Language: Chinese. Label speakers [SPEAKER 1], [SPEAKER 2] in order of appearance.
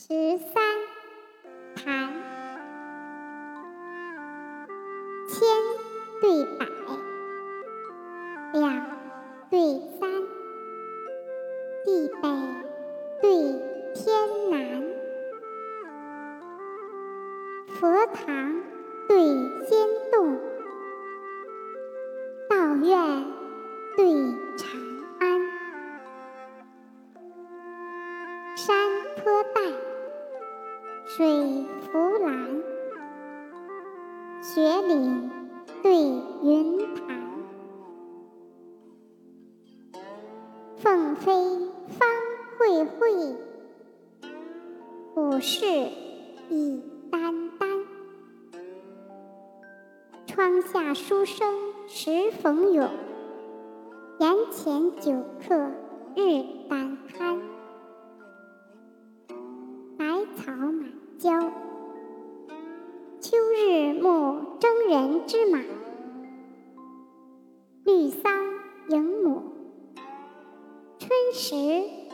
[SPEAKER 1] 十三，谈，千对百，两对三，地北对天南，佛堂对仙洞，道院对长安，山坡带。水浮蓝，雪岭对云潭，凤飞方会会，古事已单单。窗下书生时逢咏，檐前酒客日当郊，秋日暮征人之马，绿桑迎母，春时。